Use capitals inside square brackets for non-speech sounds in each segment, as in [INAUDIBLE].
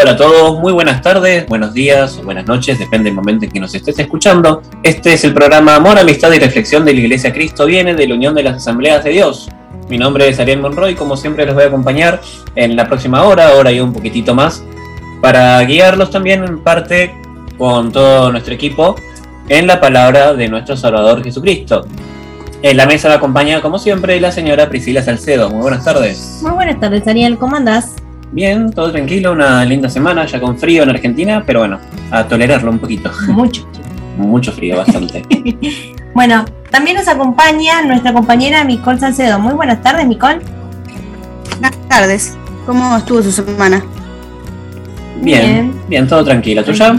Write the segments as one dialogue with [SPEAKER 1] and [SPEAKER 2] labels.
[SPEAKER 1] Hola a todos, muy buenas tardes, buenos días o buenas noches, depende del momento en que nos estés escuchando. Este es el programa Amor, Amistad y Reflexión de la Iglesia Cristo Viene de la Unión de las Asambleas de Dios. Mi nombre es Ariel Monroy, como siempre les voy a acompañar en la próxima hora, hora y un poquitito más, para guiarlos también en parte con todo nuestro equipo en la palabra de nuestro Salvador Jesucristo. En la mesa me acompaña, como siempre, la señora Priscila Salcedo. Muy buenas tardes.
[SPEAKER 2] Muy buenas tardes, Ariel. ¿Cómo andás?
[SPEAKER 1] Bien, todo tranquilo, una linda semana, ya con frío en Argentina, pero bueno, a tolerarlo un poquito.
[SPEAKER 2] Mucho. [LAUGHS]
[SPEAKER 1] Mucho frío, bastante. [LAUGHS]
[SPEAKER 2] bueno, también nos acompaña nuestra compañera Micol Salcedo. Muy buenas tardes, Micol.
[SPEAKER 3] Buenas tardes. ¿Cómo estuvo su semana?
[SPEAKER 1] Bien, bien, todo tranquilo. ¿Tuya?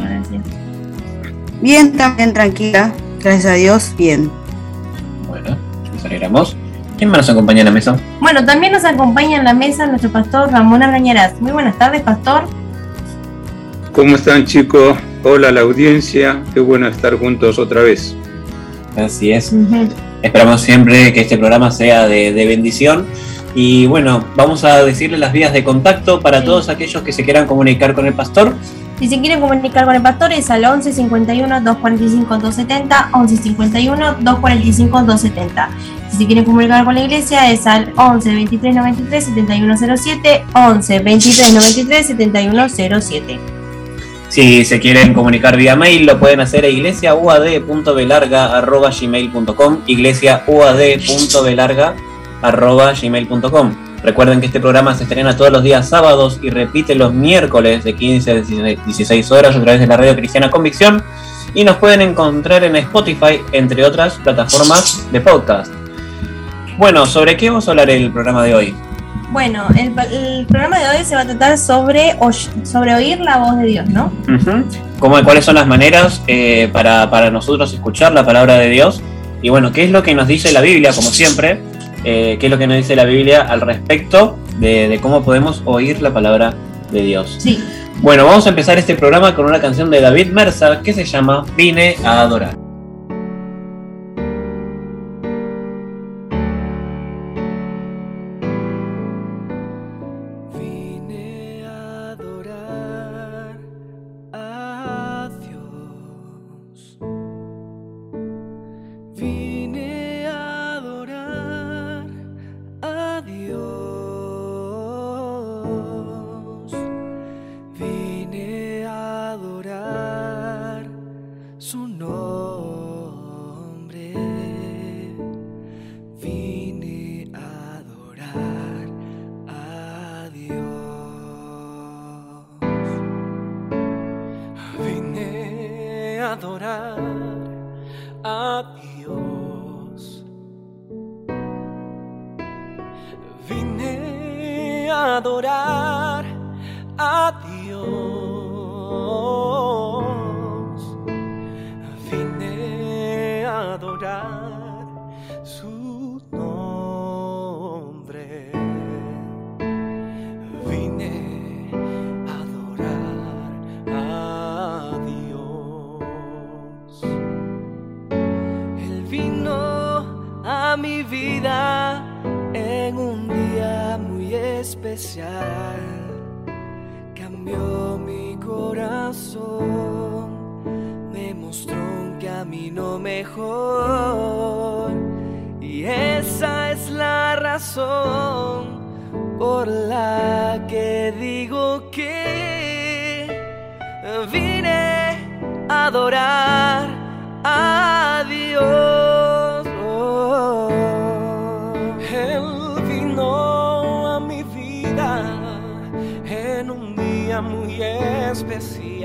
[SPEAKER 3] Bien, también tranquila. Gracias a Dios, bien.
[SPEAKER 1] Bueno, nos alegramos. ¿Quién más nos acompaña en la mesa?
[SPEAKER 2] Bueno, también nos acompaña en la mesa nuestro pastor Ramón Argañarás. Muy buenas tardes, pastor.
[SPEAKER 4] ¿Cómo están chicos? Hola a la audiencia, qué bueno estar juntos otra vez.
[SPEAKER 1] Así es. Esperamos siempre que este programa sea de, bendición. Y bueno, vamos a decirle las vías de contacto para todos aquellos que se quieran comunicar con el pastor.
[SPEAKER 2] Si se quieren comunicar con el pastor es al 11 51 245 270, 11 51 245 270. Si se quieren comunicar con la iglesia es al 11 23 93 7107, 11 23 93 7107.
[SPEAKER 1] Si se quieren comunicar vía mail, lo pueden hacer a iglesiauad.belarga.gmail.com iglesiauad.belarga.gmail.com Recuerden que este programa se estrena todos los días sábados y repite los miércoles de 15 a 16 horas a través de la radio Cristiana Convicción y nos pueden encontrar en Spotify, entre otras plataformas de podcast. Bueno, ¿sobre qué vamos a hablar el programa de hoy?
[SPEAKER 2] Bueno, el, programa de hoy se va a tratar sobre, sobre oír la voz de Dios, ¿no?
[SPEAKER 1] ¿Cuáles son las maneras eh, para, para nosotros escuchar la palabra de Dios? Y bueno, ¿qué es lo que nos dice la Biblia, como siempre? Eh, qué es lo que nos dice la Biblia al respecto de, cómo podemos oír la palabra de Dios.
[SPEAKER 2] Sí.
[SPEAKER 1] Bueno, vamos a empezar este programa con una canción de David Mercer que se llama Vine a adorar.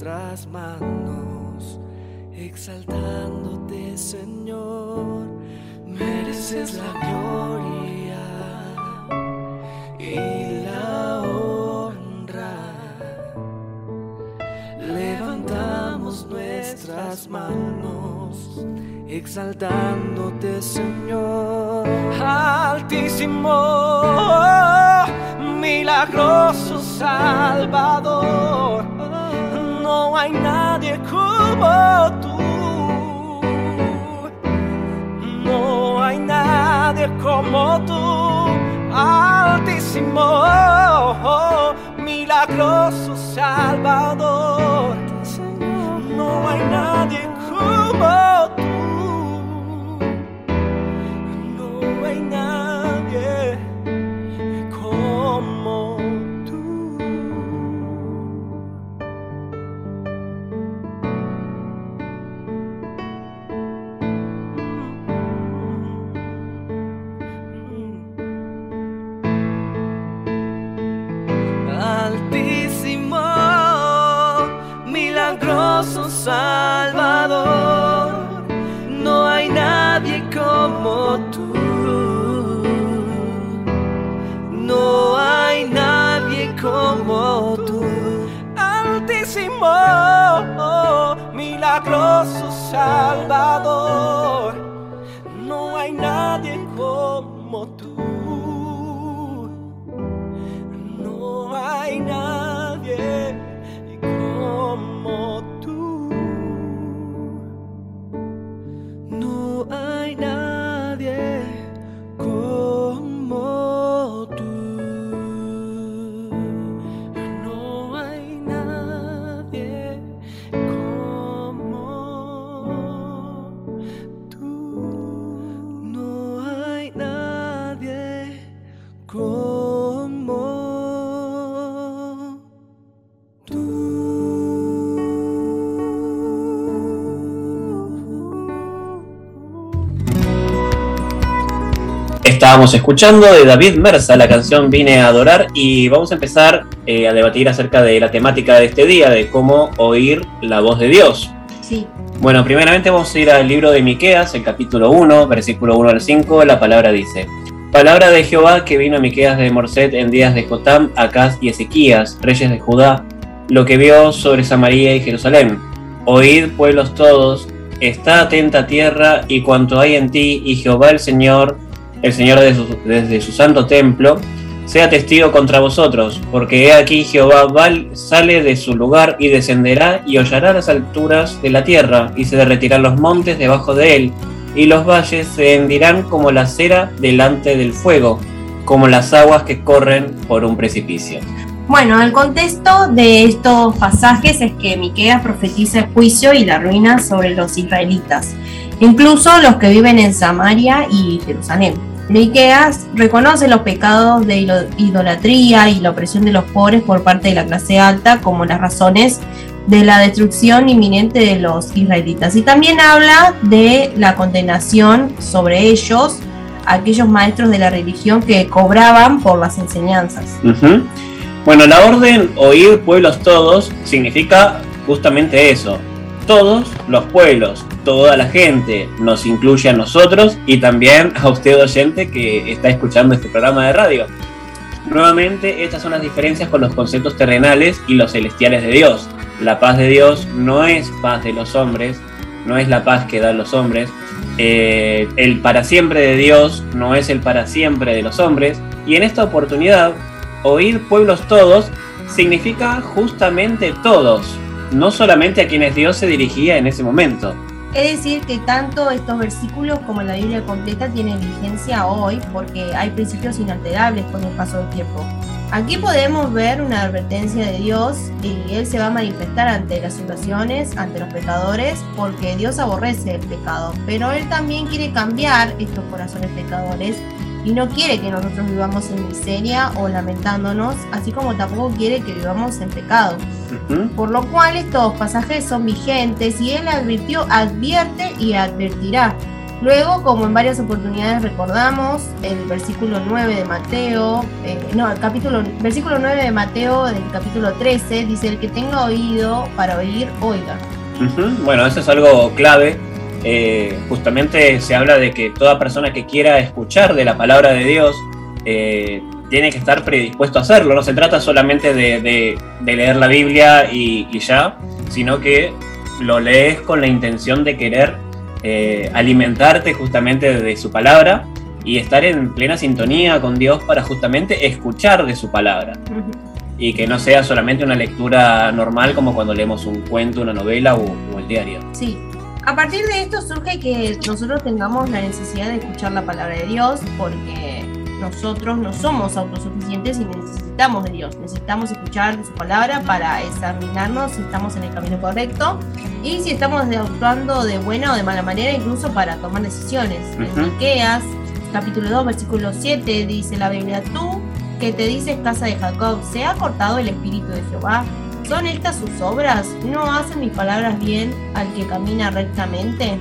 [SPEAKER 1] nuestras manos exaltándote, Señor. Mereces la gloria y la honra. Levantamos nuestras manos exaltándote, Señor. Altísimo, milagroso Salvador. No hay nadie como tú. No hay nadie como tú, altísimo, milagroso Salvador. No hay nadie como tú. Salvador, no hay nadie como tú. No hay nadie como tú. Altísimo, milagroso Salvador, como
[SPEAKER 5] Estábamos escuchando de David Mersa la canción Vine a adorar y vamos a empezar eh, a debatir acerca de la temática de este día, de cómo oír la voz de Dios.
[SPEAKER 2] Sí.
[SPEAKER 5] Bueno, primeramente vamos a ir al libro de Miqueas, el capítulo 1, versículo 1 al 5, la palabra dice: Palabra de Jehová que vino a Miqueas de Morset en días de Jotam, Acaz y Ezequías, reyes de Judá, lo que vio sobre Samaria y Jerusalén. Oíd, pueblos todos, está atenta tierra y cuanto hay en ti, y Jehová el Señor, el Señor de su- desde su santo templo, sea testigo contra vosotros, porque he aquí Jehová sale de su lugar y descenderá y hollará las alturas de la tierra, y se derretirán los montes debajo de él, y los valles se hendirán como la cera delante del fuego, como las aguas que corren por un precipicio.
[SPEAKER 2] Bueno, el contexto de estos pasajes es que Miqueas profetiza el juicio y la ruina sobre los israelitas, incluso los que viven en Samaria y Jerusalén. Miqueas reconoce los pecados de idolatría y la opresión de los pobres por parte de la clase alta como las razones de la destrucción inminente de los israelitas. Y también habla de la condenación sobre ellos aquellos maestros de la religión que cobraban por las enseñanzas.
[SPEAKER 5] Bueno, la orden oír pueblos todos significa justamente eso. Todos los pueblos, toda la gente, nos incluye a nosotros y también a usted oyente que está escuchando este programa de radio. Nuevamente, estas son las diferencias con los conceptos terrenales y los celestiales de Dios. La paz de Dios no es paz de los hombres, no es la paz que dan los hombres. Eh, el para siempre de Dios no es el para siempre de los hombres. Y en esta oportunidad, oír pueblos todos significa justamente todos, no solamente a quienes Dios se dirigía en ese momento.
[SPEAKER 2] Es decir, que tanto estos versículos como la Biblia completa tienen vigencia hoy porque hay principios inalterables con el paso del tiempo. Aquí podemos ver una advertencia de Dios y Él se va a manifestar ante las situaciones, ante los pecadores, porque Dios aborrece el pecado, pero Él también quiere cambiar estos corazones pecadores y no quiere que nosotros vivamos en miseria o lamentándonos, así como tampoco quiere que vivamos en pecado. Por lo cual estos pasajes son vigentes y él advirtió, advierte y advertirá. Luego, como en varias oportunidades recordamos, el versículo 9 de Mateo, eh, no, el capítulo, versículo 9 de Mateo del capítulo 13 dice, el que tenga oído para oír, oiga.
[SPEAKER 5] Bueno, eso es algo clave. Eh, justamente se habla de que toda persona que quiera escuchar de la palabra de Dios eh, tiene que estar predispuesto a hacerlo. No se trata solamente de leer la Biblia y, y ya, sino que lo lees con la intención de querer eh, alimentarte justamente de su palabra y estar en plena sintonía con Dios para justamente escuchar de su palabra y que no sea solamente una lectura normal como cuando leemos un cuento, una novela o, o el diario.
[SPEAKER 2] Sí. A partir de esto surge que nosotros tengamos la necesidad de escuchar la palabra de Dios porque nosotros no somos autosuficientes y necesitamos de Dios. Necesitamos escuchar su palabra para examinarnos si estamos en el camino correcto y si estamos actuando de buena o de mala manera, incluso para tomar decisiones. En
[SPEAKER 5] Ujú.
[SPEAKER 2] Miqueas, capítulo 2, versículo 7, dice la Biblia, tú que te dices casa de Jacob, ¿se ha cortado el espíritu de Jehová? ¿Son estas sus obras? ¿No hacen mis palabras bien al que camina rectamente?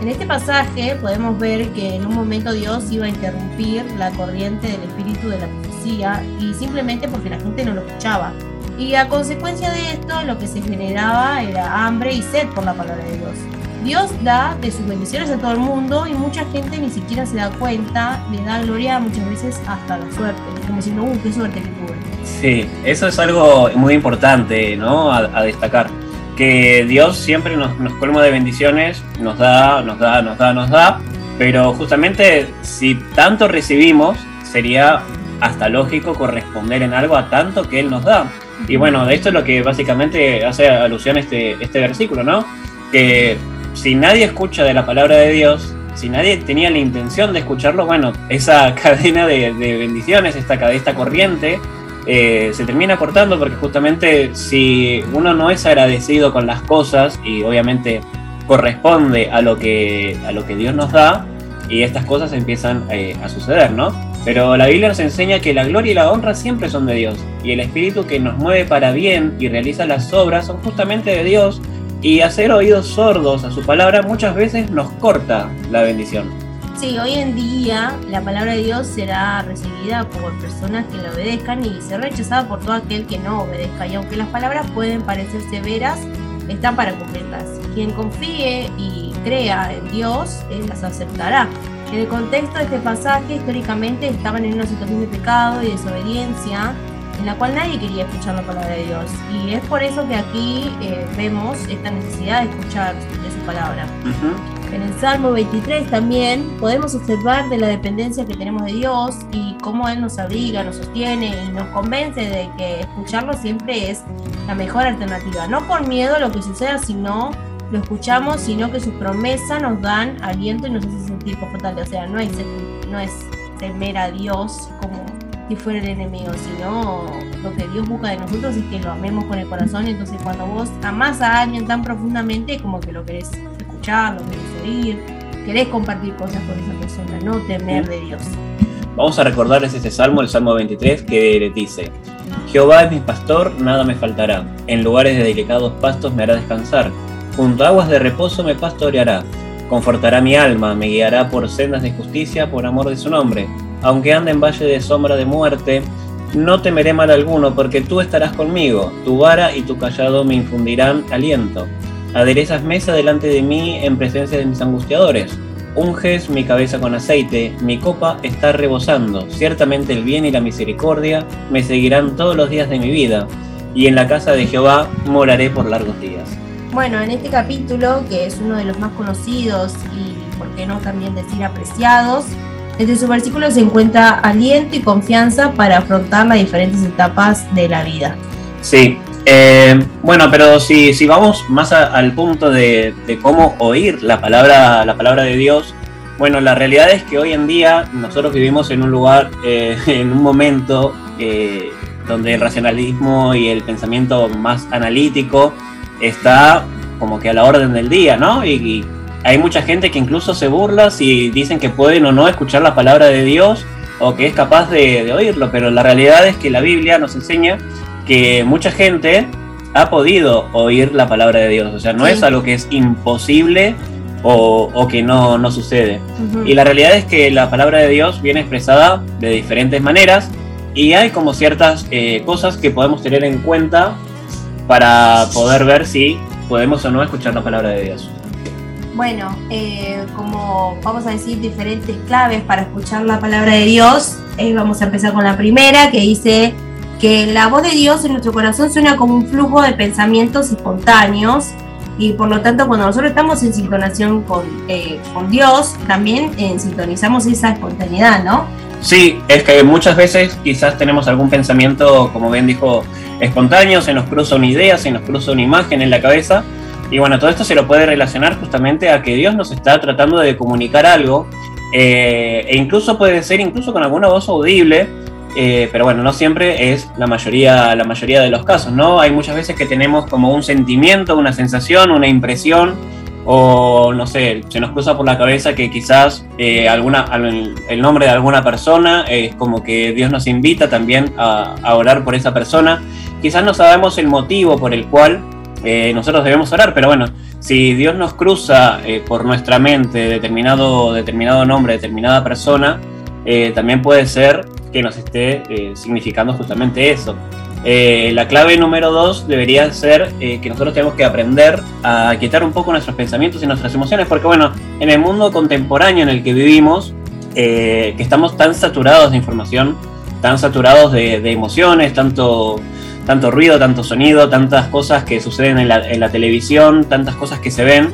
[SPEAKER 2] En este pasaje podemos ver que en un momento Dios iba a interrumpir la corriente del espíritu de la profecía y simplemente porque la gente no lo escuchaba. Y a consecuencia de esto lo que se generaba era hambre y sed por la palabra de Dios. Dios da de sus bendiciones a todo el mundo y mucha gente ni siquiera se da cuenta, le da gloria muchas veces hasta la suerte, como diciendo, uh, qué suerte que tuve.
[SPEAKER 5] Sí, eso es algo muy importante ¿no? a, a destacar. Que Dios siempre nos, nos colma de bendiciones, nos da, nos da, nos da, nos da, pero justamente si tanto recibimos, sería hasta lógico corresponder en algo a tanto que Él nos da. Y bueno, de esto es lo que básicamente hace alusión este, este versículo, ¿no? Que si nadie escucha de la palabra de Dios, si nadie tenía la intención de escucharlo, bueno, esa [LAUGHS] cadena de, de bendiciones, esta, esta corriente, eh, se termina cortando porque justamente si uno no es agradecido con las cosas y obviamente corresponde a lo que, a lo que Dios nos da, y estas cosas empiezan eh, a suceder, ¿no? Pero la Biblia nos enseña que la gloria y la honra siempre son de Dios, y el Espíritu que nos mueve para bien y realiza las obras son justamente de Dios, y hacer oídos sordos a su palabra muchas veces nos corta la bendición.
[SPEAKER 2] Sí, hoy en día la palabra de Dios será recibida por personas que le obedezcan y será rechazada por todo aquel que no obedezca. Y aunque las palabras pueden parecer severas, están para cumplirlas. Quien confíe y crea en Dios, Él las aceptará. En el contexto de este pasaje, históricamente estaban en una situación de pecado y desobediencia en la cual nadie quería escuchar la palabra de Dios. Y es por eso que aquí eh, vemos esta necesidad de escuchar de su palabra.
[SPEAKER 5] Ujú.
[SPEAKER 2] En el Salmo 23 también podemos observar de la dependencia que tenemos de Dios y cómo Él nos abriga, nos sostiene y nos convence de que escucharlo siempre es la mejor alternativa. No por miedo a lo que suceda, sino lo escuchamos, sino que sus promesas nos dan aliento y nos hace sentir confortables. O sea, no es, no es temer a Dios como si fuera el enemigo, sino lo que Dios busca de nosotros es que lo amemos con el corazón. Entonces, cuando vos amás a alguien tan profundamente, como que lo querés escuchar, lo querés oír, querés compartir cosas con esa persona, no temer de Dios.
[SPEAKER 5] Vamos a recordarles este salmo, el Salmo 23, que le dice, Jehová es mi pastor, nada me faltará. En lugares de delicados pastos me hará descansar. Junto a aguas de reposo me pastoreará. Confortará mi alma, me guiará por sendas de justicia por amor de su nombre. Aunque ande en valle de sombra de muerte, no temeré mal alguno, porque tú estarás conmigo, tu vara y tu callado me infundirán aliento. Aderezas mesa delante de mí en presencia de mis angustiadores. Unges mi cabeza con aceite, mi copa está rebosando. Ciertamente el bien y la misericordia me seguirán todos los días de mi vida, y en la casa de Jehová moraré por largos días.
[SPEAKER 2] Bueno, en este capítulo, que es uno de los más conocidos y, por qué no también decir apreciados, desde su versículo se encuentra aliento y confianza para afrontar las diferentes etapas de la vida.
[SPEAKER 5] Sí, eh, bueno, pero si, si vamos más al punto de, de cómo oír la palabra, la palabra de Dios, bueno, la realidad es que hoy en día nosotros vivimos en un lugar, eh, [LAUGHS] en un momento eh, donde el racionalismo y el pensamiento más analítico está como que a la orden del día, ¿no? Hay mucha gente que incluso se burla si dicen que pueden o no escuchar la palabra de Dios o que es capaz de, de oírlo, pero la realidad es que la Biblia nos enseña que mucha gente ha podido oír la palabra de Dios, o sea, no
[SPEAKER 2] Sí.
[SPEAKER 5] es algo que es imposible o, o que no, no sucede. Y la realidad es que la palabra de Dios viene expresada de diferentes maneras y hay como ciertas eh, cosas que podemos tener en cuenta para poder ver si podemos o no escuchar la palabra de Dios.
[SPEAKER 2] Bueno, eh, como vamos a decir diferentes claves para escuchar la palabra de Dios, eh, vamos a empezar con la primera que dice que la voz de Dios en nuestro corazón suena como un flujo de pensamientos espontáneos y por lo tanto cuando nosotros estamos en sintonación con, eh, con Dios, también eh, sintonizamos esa espontaneidad, ¿no?
[SPEAKER 5] Sí, es que muchas veces quizás tenemos algún pensamiento, como bien dijo, espontáneo, se nos cruza una idea, se nos cruza una imagen en la cabeza. Y bueno, todo esto se lo puede relacionar justamente a que Dios nos está tratando de comunicar algo. eh, e incluso puede ser incluso con alguna voz audible. eh, pero bueno, no siempre es la mayoría, la mayoría de los casos, ¿no? Hay muchas veces que tenemos como un sentimiento, una sensación, una impresión, o no sé, se nos cruza por la cabeza que quizás eh, alguna, al- el nombre de alguna persona es como que Dios nos invita también a orar por esa persona. Quizás no sabemos el motivo por el cual eh, nosotros debemos orar, pero bueno, si Dios nos cruza eh, por nuestra mente determinado, determinado nombre, determinada persona, eh, también puede ser que nos esté significando justamente eso. La clave número dos debería ser que nosotros tenemos que aprender a quitar un poco nuestros pensamientos y nuestras emociones, porque bueno, en el mundo contemporáneo en el que vivimos, que estamos tan saturados de información, tan saturados de, de emociones, tanto, tanto ruido, tanto sonido, tantas cosas que suceden en la, televisión, tantas cosas que se ven,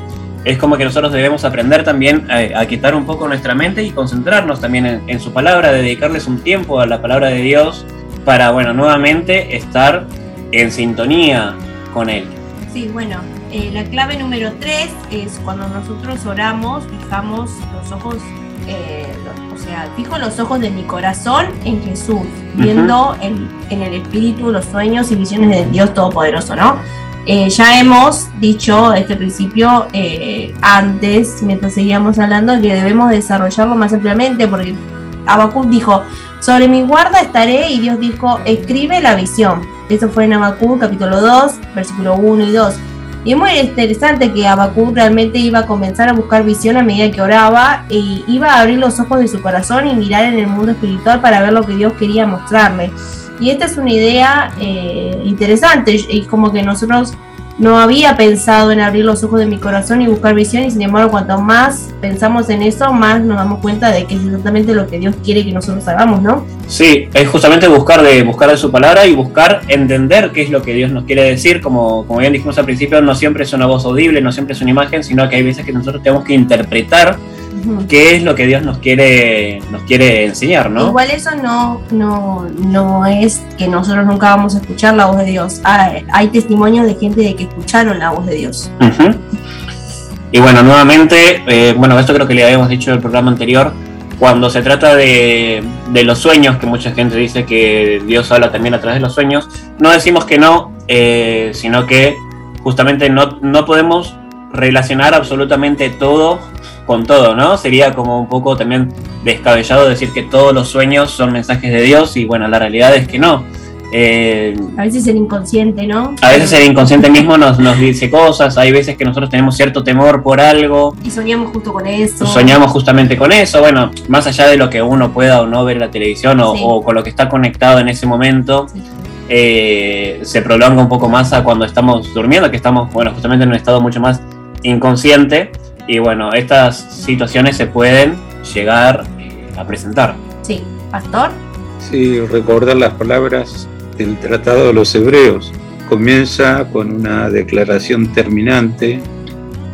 [SPEAKER 5] es como que nosotros debemos aprender también a, a quitar un poco nuestra mente y concentrarnos también en, su palabra, dedicarles un tiempo a la palabra de Dios para, bueno, nuevamente estar en sintonía con Él.
[SPEAKER 2] Sí, bueno, eh, la clave número tres es cuando nosotros oramos, fijamos los ojos, eh, o sea, fijo los ojos de mi corazón en Jesús, viendo en, en el Espíritu los sueños y visiones de Dios Todopoderoso, ¿no? Eh, ya hemos dicho este principio eh, antes, mientras seguíamos hablando, que debemos desarrollarlo más ampliamente, porque Habacuc dijo, sobre mi guarda estaré, y Dios dijo, escribe la visión. Eso fue en Habacuc capítulo 2, versículo 1 y 2. Y es muy interesante que Habacuc realmente iba a comenzar a buscar visión a medida que oraba y iba a abrir los ojos de su corazón y mirar en el mundo espiritual para ver lo que Dios quería mostrarle. Y esta es una idea eh, interesante y como que nosotros no había pensado en abrir los ojos de mi corazón y buscar visión y sin embargo cuanto más pensamos en eso, más nos damos cuenta de que es exactamente lo que Dios quiere que nosotros hagamos, ¿no?
[SPEAKER 5] Sí, es justamente buscar de, buscar de su palabra y buscar entender qué es lo que Dios nos quiere decir. Como, como bien dijimos al principio, no siempre es una voz audible, no siempre es una imagen, sino que hay veces que nosotros tenemos que interpretar Qué es lo que Dios nos quiere, nos quiere enseñar, ¿no?
[SPEAKER 2] Igual eso no, no, no es que nosotros nunca vamos a escuchar la voz de Dios. Hay, hay testimonios de gente de que escucharon la voz de Dios.
[SPEAKER 5] Y bueno, nuevamente, eh, bueno, esto creo que le habíamos dicho en el programa anterior, cuando se trata de, de los sueños, que mucha gente dice que Dios habla también a través de los sueños, no decimos que no, eh, sino que justamente no, no podemos relacionar absolutamente todo con todo, ¿no? Sería como un poco también descabellado decir que todos los sueños son mensajes de Dios y bueno, la realidad es que no. Eh,
[SPEAKER 2] A veces el inconsciente, ¿no?
[SPEAKER 5] a veces el inconsciente mismo nos, nos dice cosas, hay veces que nosotros tenemos cierto temor por algo,
[SPEAKER 2] Y soñamos justo con eso.
[SPEAKER 5] soñamos justamente con eso, bueno, más allá de lo que uno pueda o no ver en la televisión o,
[SPEAKER 2] Sí.
[SPEAKER 5] o con lo que está conectado en ese momento,
[SPEAKER 2] Sí.
[SPEAKER 5] eh, se prolonga un poco más a cuando estamos durmiendo, que estamos, bueno, justamente en un estado mucho más inconsciente, y bueno, estas situaciones se pueden llegar a presentar.
[SPEAKER 2] Sí. Pastor.
[SPEAKER 4] Sí, recordar las palabras del Tratado de los Hebreos. Comienza con una declaración terminante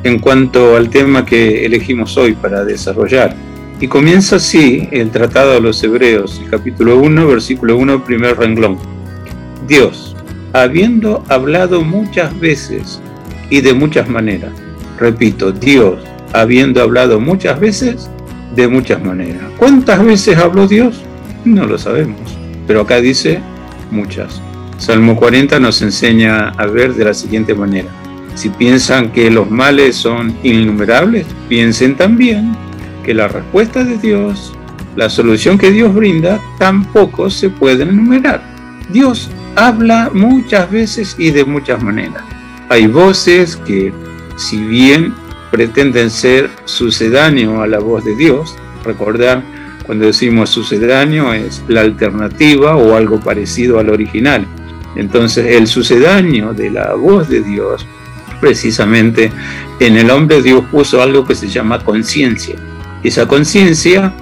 [SPEAKER 4] en cuanto al tema que elegimos hoy para desarrollar. Y comienza así el Tratado de los Hebreos, el capítulo 1, versículo 1, primer renglón. Dios, habiendo hablado muchas veces y de muchas maneras, repito, Dios, habiendo hablado muchas veces, de muchas maneras. ¿Cuántas veces habló Dios? No lo sabemos, pero acá dice muchas. Salmo 40 nos enseña a ver de la siguiente manera. Si piensan que los males son innumerables, piensen también que la respuesta de Dios, la solución que Dios brinda, tampoco se puede enumerar. Dios habla muchas veces y de muchas maneras. Hay voces que, si bien pretenden ser sucedáneo a la voz de Dios, recordar cuando decimos sucedáneo es la alternativa o algo parecido al original. Entonces el sucedáneo de la voz de Dios, precisamente en el hombre Dios puso algo que se llama conciencia. Esa conciencia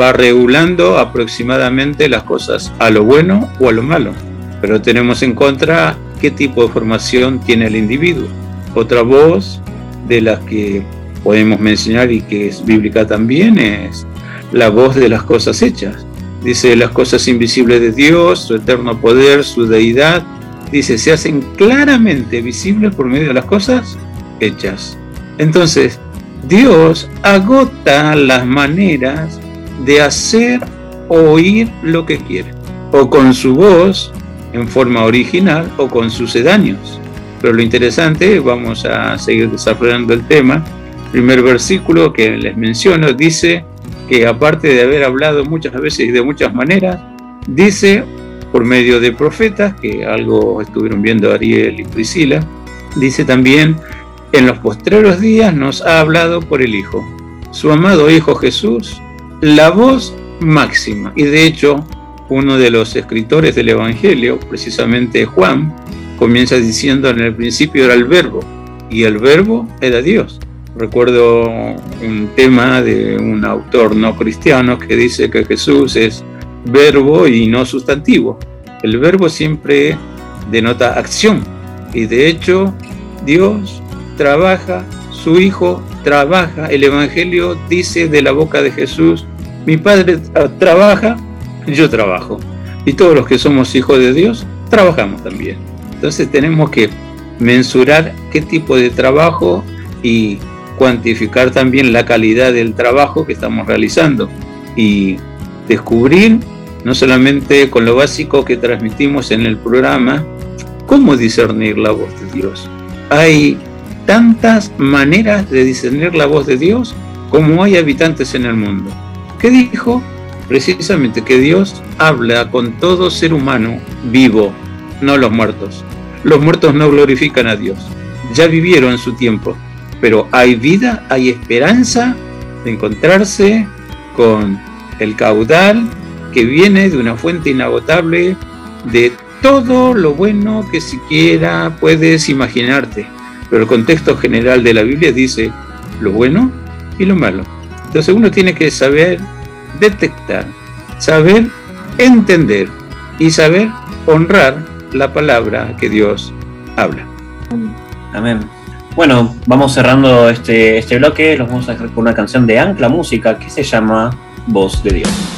[SPEAKER 4] va regulando aproximadamente las cosas a lo bueno o a lo malo. Pero tenemos en contra qué tipo de formación tiene el individuo. Otra voz de las que podemos mencionar y que es bíblica también es la voz de las cosas hechas. Dice las cosas invisibles de Dios, su eterno poder, su deidad. Dice, se hacen claramente visibles por medio de las cosas hechas. Entonces, Dios agota las maneras de hacer oír lo que quiere, o con su voz en forma original o con sucedáneos. Pero lo interesante, vamos a seguir desarrollando el tema. Primer versículo que les menciono dice que aparte de haber hablado muchas veces y de muchas maneras, dice por medio de profetas, que algo estuvieron viendo Ariel y Priscila, dice también, en los postreros días nos ha hablado por el Hijo, su amado Hijo Jesús, la voz máxima. Y de hecho, uno de los escritores del Evangelio, precisamente Juan, comienza diciendo en el principio era el verbo, y el verbo era Dios. Recuerdo un tema de un autor no cristiano que dice que Jesús es verbo y no sustantivo. El verbo siempre denota acción y de hecho Dios trabaja, su Hijo trabaja, el Evangelio dice de la boca de Jesús, mi Padre trabaja, yo trabajo. Y todos los que somos hijos de Dios, trabajamos también. Entonces tenemos que mensurar qué tipo de trabajo y cuantificar también la calidad del trabajo que estamos realizando y descubrir, no solamente con lo básico que transmitimos en el programa, cómo discernir la voz de Dios. Hay tantas maneras de discernir la voz de Dios como hay habitantes en el mundo. ¿Qué dijo? Precisamente que Dios habla con todo ser humano vivo, no los muertos. Los muertos no glorifican a Dios, ya vivieron su tiempo, pero hay vida, hay esperanza de encontrarse con el caudal que viene de una fuente inagotable de todo lo bueno que siquiera puedes imaginarte. Pero el contexto general de la Biblia dice lo bueno y lo malo. Entonces uno tiene que saber detectar, saber entender y saber honrar la palabra que Dios habla.
[SPEAKER 5] Amén. Bueno, vamos cerrando este, este bloque. Los vamos a dejar con una canción de Ancla Música que se llama Voz de Dios.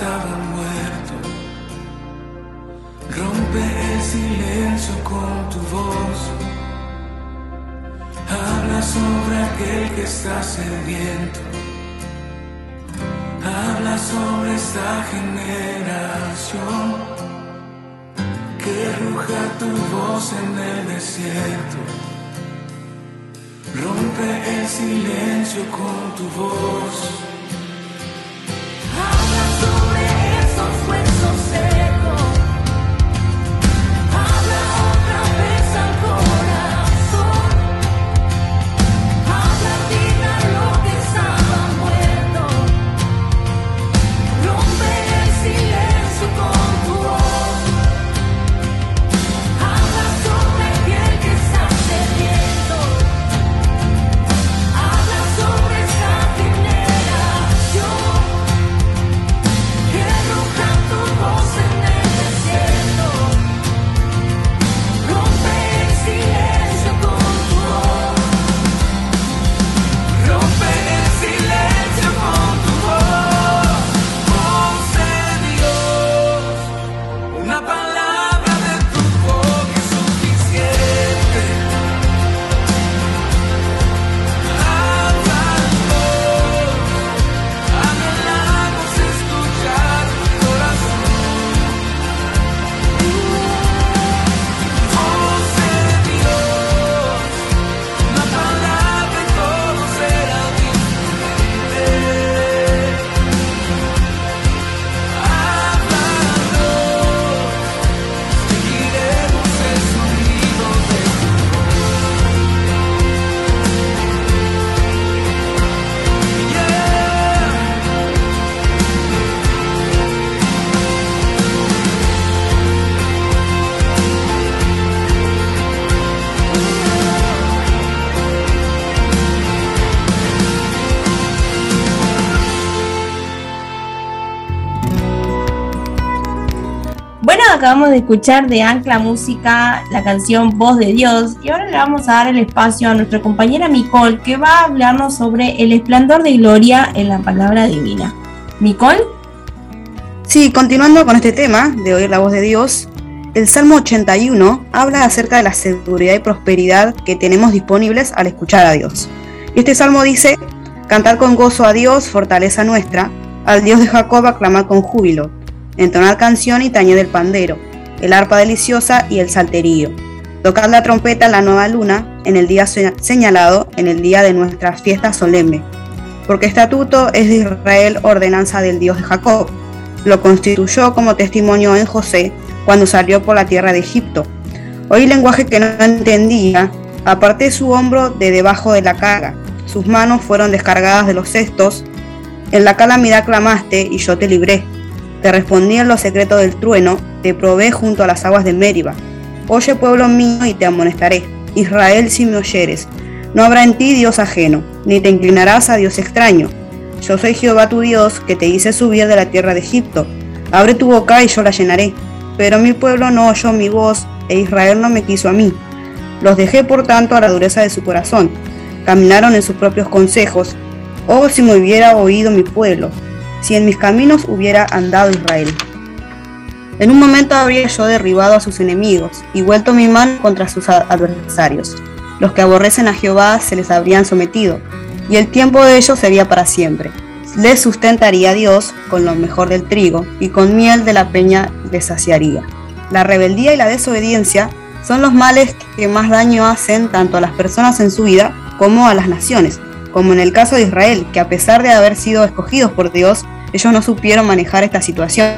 [SPEAKER 6] estaba muerto. Rompe el silencio con tu voz. Habla sobre aquel que está sediento. Habla sobre esta generación. Que ruja tu voz en el desierto. Rompe el silencio con tu voz.
[SPEAKER 2] Acabamos de escuchar de Ancla Música la canción Voz de Dios y ahora le vamos a dar el espacio a nuestra compañera Micole que va a hablarnos sobre el esplendor de gloria en la palabra divina. ¿Micole?
[SPEAKER 3] Sí, continuando con este tema de oír la voz de Dios, el Salmo 81 habla acerca de la seguridad y prosperidad que tenemos disponibles al escuchar a Dios. Este salmo dice, cantar con gozo a Dios, fortaleza nuestra, al Dios de Jacob aclamar con júbilo, entonar canción y tañer el pandero, el arpa deliciosa y el salterío. Tocar la trompeta la nueva luna, en el día señalado, en el día de nuestra fiesta solemne. Porque estatuto es de Israel ordenanza del Dios de Jacob. Lo constituyó como testimonio en José cuando salió por la tierra de Egipto. Oí lenguaje que no entendía, aparté su hombro de debajo de la carga. Sus manos fueron descargadas de los cestos. En la calamidad clamaste y yo te libré. Te respondí en lo secreto del trueno, te probé junto a las aguas de Mériba. Oye pueblo mío y te amonestaré. Israel si me oyeres. No habrá en ti Dios ajeno, ni te inclinarás a Dios extraño. Yo soy Jehová tu Dios, que te hice subir de la tierra de Egipto. Abre tu boca y yo la llenaré. Pero mi pueblo no oyó mi voz, e Israel no me quiso a mí. Los dejé por tanto a la dureza de su corazón. Caminaron en sus propios consejos. Oh, si me hubiera oído mi pueblo, si en mis caminos hubiera andado Israel. En un momento habría yo derribado a sus enemigos y vuelto mi mano contra sus adversarios. Los que aborrecen a Jehová se les habrían sometido, y el tiempo de ellos sería para siempre. Les sustentaría Dios con lo mejor del trigo, y con miel de la peña les saciaría. La rebeldía y la desobediencia son los males que más daño hacen tanto a las personas en su vida como a las naciones, como en el caso de Israel, que a pesar de haber sido escogidos por Dios, ellos no supieron manejar esta situación,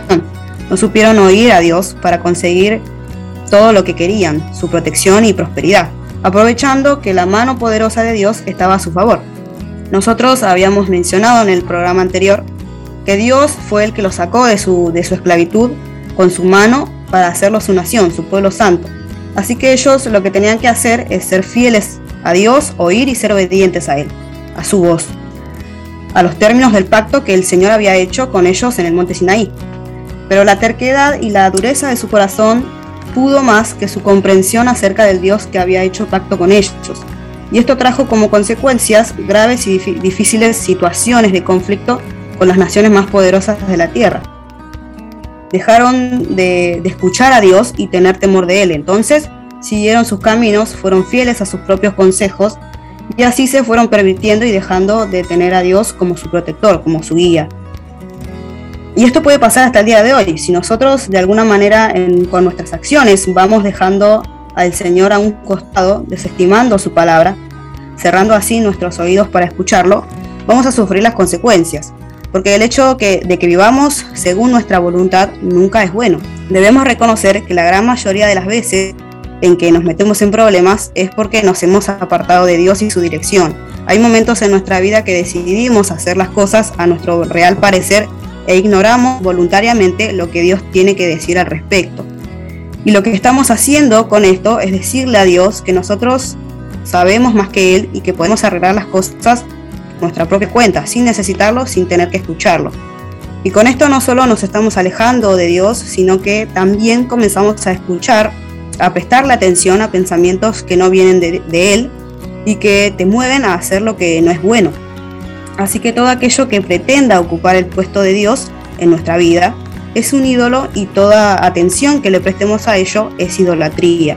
[SPEAKER 3] no supieron oír a Dios para conseguir todo lo que querían, su protección y prosperidad, aprovechando que la mano poderosa de Dios estaba a su favor. Nosotros habíamos mencionado en el programa anterior que Dios fue el que los sacó de su, de su esclavitud con su mano para hacerlo su nación, su pueblo santo. Así que ellos lo que tenían que hacer es ser fieles a Dios, oír y ser obedientes a Él a su voz, a los términos del pacto que el Señor había hecho con ellos en el monte Sinaí. Pero la terquedad y la dureza de su corazón pudo más que su comprensión acerca del Dios que había hecho pacto con ellos. Y esto trajo como consecuencias graves y difíciles situaciones de conflicto con las naciones más poderosas de la tierra. Dejaron de, de escuchar a Dios y tener temor de Él. Entonces siguieron sus caminos, fueron fieles a sus propios consejos y así se fueron permitiendo y dejando de tener a Dios como su protector, como su guía. Y esto puede pasar hasta el día de hoy. Si nosotros de alguna manera con nuestras acciones vamos dejando al Señor a un costado, desestimando su palabra, cerrando así nuestros oídos para escucharlo, vamos a sufrir las consecuencias. Porque el hecho de que vivamos según nuestra voluntad nunca es bueno. Debemos reconocer que la gran mayoría de las veces en que nos metemos en problemas es porque nos hemos apartado de Dios y su dirección. Hay momentos en nuestra vida que decidimos hacer las cosas a nuestro real parecer e ignoramos voluntariamente lo que Dios tiene que decir al respecto. Y lo que estamos haciendo con esto es decirle a Dios que nosotros sabemos más que Él y que podemos arreglar las cosas nuestra propia cuenta, sin necesitarlo, sin tener que escucharlo. Y con esto no solo nos estamos alejando de Dios, sino que también comenzamos a escuchar a prestarle atención a pensamientos que no vienen de, Él y que te mueven a hacer lo que no es bueno. Así que todo aquello que pretenda ocupar el puesto de Dios en nuestra vida es un ídolo y toda atención que le prestemos a ello es idolatría.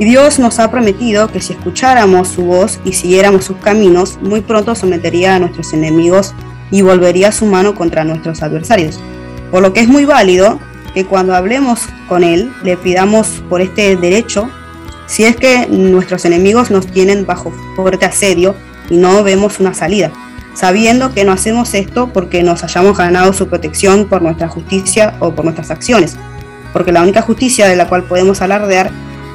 [SPEAKER 3] Y Dios nos ha prometido que si escucháramos su voz y siguiéramos sus caminos, muy pronto sometería a nuestros enemigos y volvería su mano contra nuestros adversarios. Por lo que es muy válido que cuando hablemos con Él le pidamos por este derecho, si es que nuestros enemigos nos tienen bajo fuerte asedio y no vemos una salida, sabiendo que no hacemos esto porque nos hayamos ganado su protección por nuestra justicia o por nuestras acciones, porque la única justicia de la cual podemos alardear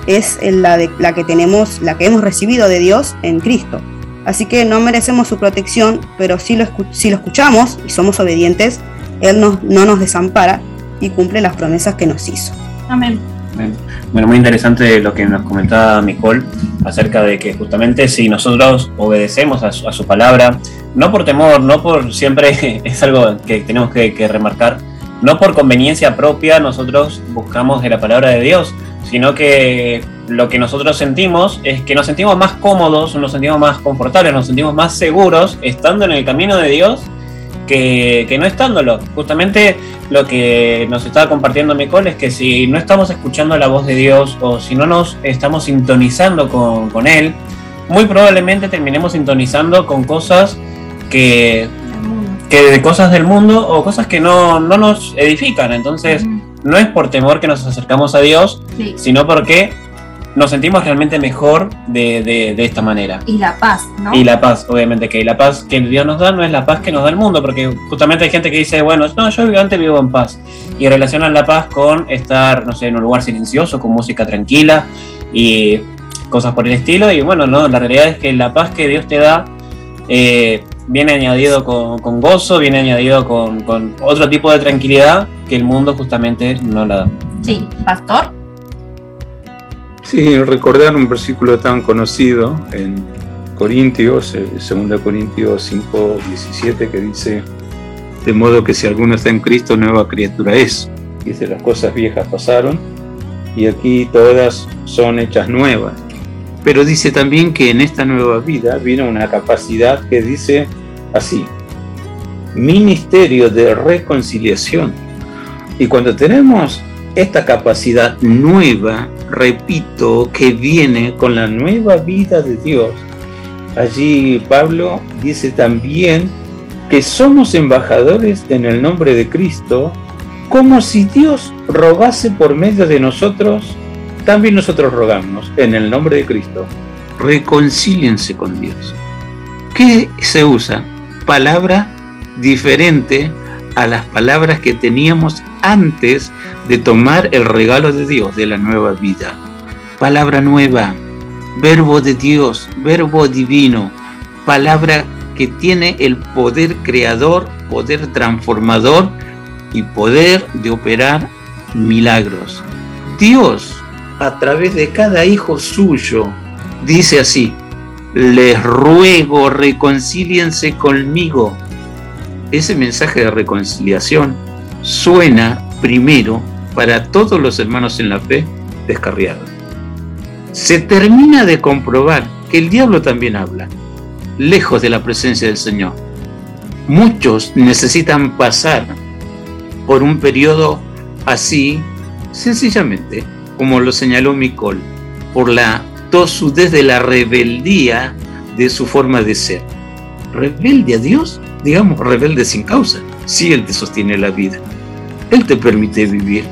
[SPEAKER 3] es la, de, la que tenemos, la que hemos recibido de Dios en Cristo. Así que no merecemos su protección, pero si lo, si lo escuchamos y somos obedientes, Él no nos desampara y cumple las promesas que nos hizo.
[SPEAKER 2] Amén.
[SPEAKER 5] Bueno, muy interesante lo que nos comentaba Nicole acerca de que justamente si nosotros obedecemos a su, palabra, no por temor, no por siempre, [LAUGHS] es algo que tenemos que, remarcar, no por conveniencia propia nosotros buscamos de la palabra de Dios, sino que lo que nosotros sentimos es que nos sentimos más cómodos, nos sentimos más confortables, nos sentimos más seguros estando en el camino de Dios que, que no estándolo. Justamente lo que nos estaba compartiendo Mecol es que si no estamos escuchando la voz de Dios o si no nos estamos sintonizando con, con Él, muy probablemente terminemos sintonizando con cosas que, que de cosas del mundo o cosas que no, no nos edifican. Entonces, no es por temor que nos acercamos a Dios,
[SPEAKER 2] Sí.
[SPEAKER 5] sino porque nos sentimos realmente mejor de, de- de esta manera.
[SPEAKER 2] Y la paz, ¿no?
[SPEAKER 5] Y la paz, obviamente, que la paz que Dios nos da no es la paz que nos da el mundo, porque justamente hay gente que dice, bueno, no, yo antes vivo en paz, y relacionan la paz con estar, no sé, en un lugar silencioso, con música tranquila y cosas por el estilo, y bueno, no, la realidad es que la paz que Dios te da eh, viene añadido con, con gozo, viene añadido con, con otro tipo de tranquilidad que el mundo justamente no la da.
[SPEAKER 2] Sí, pastor.
[SPEAKER 4] Sí, recordar un versículo tan conocido en Corintios, eh, 2 Corintios 5, 17, que dice, de modo que si alguno está en Cristo, nueva criatura es. Dice, las cosas viejas pasaron y aquí todas son hechas nuevas. Pero dice también que en esta nueva vida viene una capacidad que dice así, ministerio de reconciliación. Y cuando tenemos esta capacidad nueva, repito, que viene con la nueva vida de Dios, allí Pablo dice también que somos embajadores en el nombre de Cristo, como si Dios rogase por medio de nosotros, también nosotros rogamos en el nombre de Cristo. Reconcíliense con Dios. ¿Qué se usa? Palabra diferente a las palabras que teníamos antes de tomar el regalo de Dios de la nueva vida. Palabra nueva, verbo de Dios, verbo divino, palabra que tiene el poder creador, poder transformador y poder de operar milagros. Dios, a través de cada hijo suyo, dice así, les ruego, reconcíliense conmigo. Ese mensaje de reconciliación suena primero para todos los hermanos en la fe descarriados. Se termina de comprobar que el diablo también habla, lejos de la presencia del Señor. Muchos necesitan pasar por un periodo así, sencillamente, como lo señaló Micol, por la tosudez de la rebeldía de su forma de ser. Rebelde a Dios, digamos, rebelde sin causa, si Él te sostiene la vida. Él te permite vivir.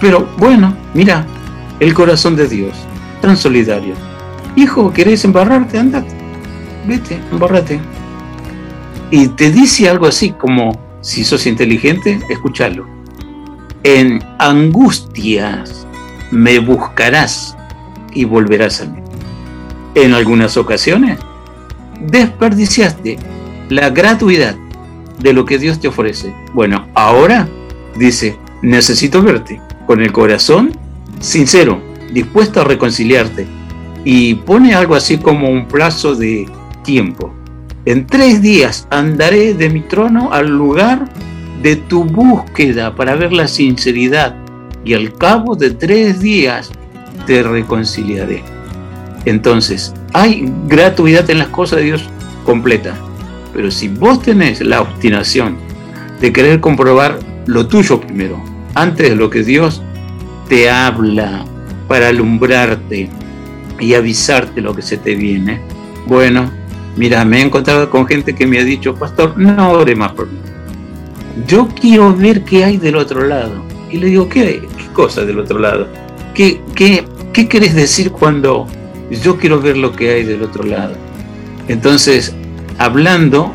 [SPEAKER 4] Pero bueno, mira, el corazón de Dios, tan solidario. Hijo, ¿querés embarrarte? Andate. Vete, embarrate. Y te dice algo así como, si sos inteligente, escúchalo. En angustias me buscarás y volverás a mí. En algunas ocasiones desperdiciaste la gratuidad de lo que Dios te ofrece. Bueno, ahora dice, necesito verte con el corazón sincero, dispuesto a reconciliarte. Y pone algo así como un plazo de tiempo. En tres días andaré de mi trono al lugar de tu búsqueda para ver la sinceridad. Y al cabo de tres días te reconciliaré. Entonces, hay gratuidad en las cosas de Dios completa. Pero si vos tenés la obstinación de querer comprobar lo tuyo primero, antes de lo que Dios te habla para alumbrarte y avisarte lo que se te viene, bueno, mira, me he encontrado con gente que me ha dicho, pastor, no ore más por mí. Yo quiero ver qué hay del otro lado. Y le digo, ¿qué, qué cosa del otro lado? ¿Qué, qué, ¿Qué querés decir cuando yo quiero ver lo que hay del otro lado? Entonces, hablando,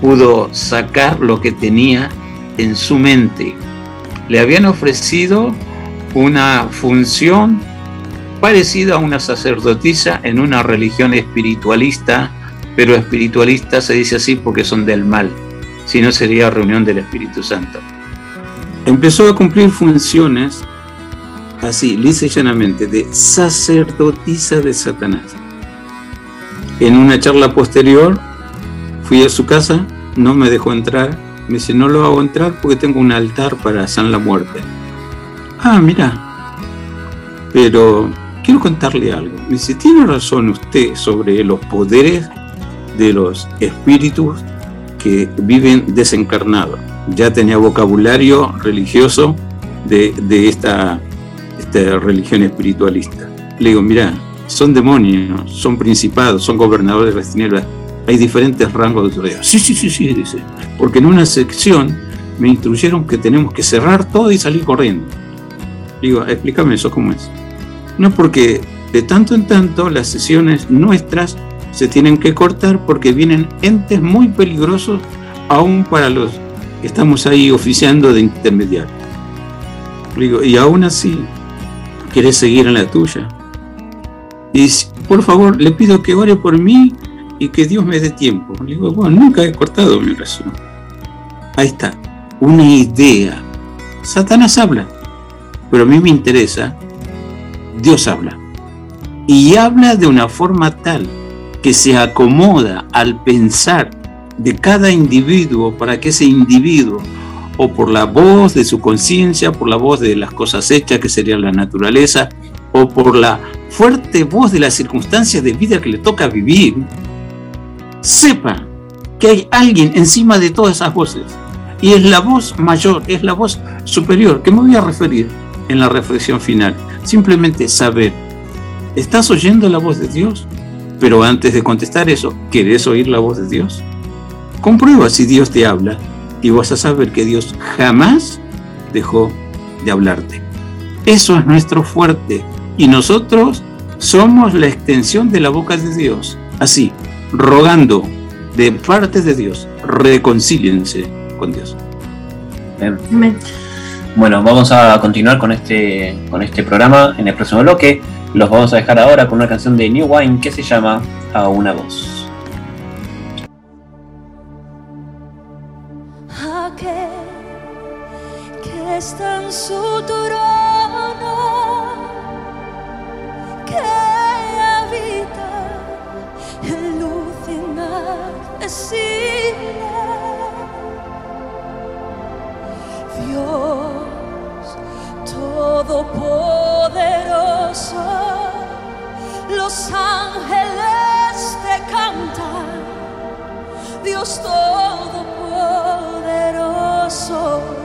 [SPEAKER 4] pudo sacar lo que tenía en su mente. Le habían ofrecido una función parecida a una sacerdotisa en una religión espiritualista, pero espiritualista se dice así porque son del mal, si no sería reunión del Espíritu Santo. Empezó a cumplir funciones así, lisa y llanamente, de sacerdotisa de Satanás. En una charla posterior, fui a su casa, no me dejó entrar Me dice, no lo hago entrar porque tengo un altar para San la Muerte. Ah, mira. Pero quiero contarle algo. Me dice, tiene razón usted sobre los poderes de los espíritus que viven desencarnados. Ya tenía vocabulario religioso de, de esta, esta religión espiritualista. Le digo, mira, son demonios, son principados, son gobernadores de las tinieblas. Hay diferentes rangos de autoridad. Sí, sí, sí, sí, dice. Porque en una sección me instruyeron que tenemos que cerrar todo y salir corriendo. Digo, explícame eso, ¿cómo es? No, porque de tanto en tanto las sesiones nuestras se tienen que cortar porque vienen entes muy peligrosos aún para los que estamos ahí oficiando de intermediario. Digo, y aún así, ¿querés seguir en la tuya? Y por favor, le pido que ore por mí y que Dios me dé tiempo. Le digo, bueno, nunca he cortado mi oración. Ahí está, una idea. Satanás habla, pero a mí me interesa, Dios habla. Y habla de una forma tal que se acomoda al pensar de cada individuo para que ese individuo, o por la voz de su conciencia, por la voz de las cosas hechas, que sería la naturaleza, o por la fuerte voz de las circunstancias de vida que le toca vivir, sepa que hay alguien encima de todas esas voces. Y es la voz mayor, es la voz superior, que me voy a referir en la reflexión final. Simplemente saber, ¿estás oyendo la voz de Dios? Pero antes de contestar eso, ¿querés oír la voz de Dios? Comprueba si Dios te habla y vas a saber que Dios jamás dejó de hablarte. Eso es nuestro fuerte y nosotros somos la extensión de la boca de Dios. Así, rogando de parte de Dios, reconcíliense con Dios.
[SPEAKER 5] Bien. Bueno, vamos a continuar con este, con este programa en el próximo bloque. Los vamos a dejar ahora con una canción de New Wine que se llama A una voz.
[SPEAKER 6] Los ángeles te cantan. Dios Todopoderoso.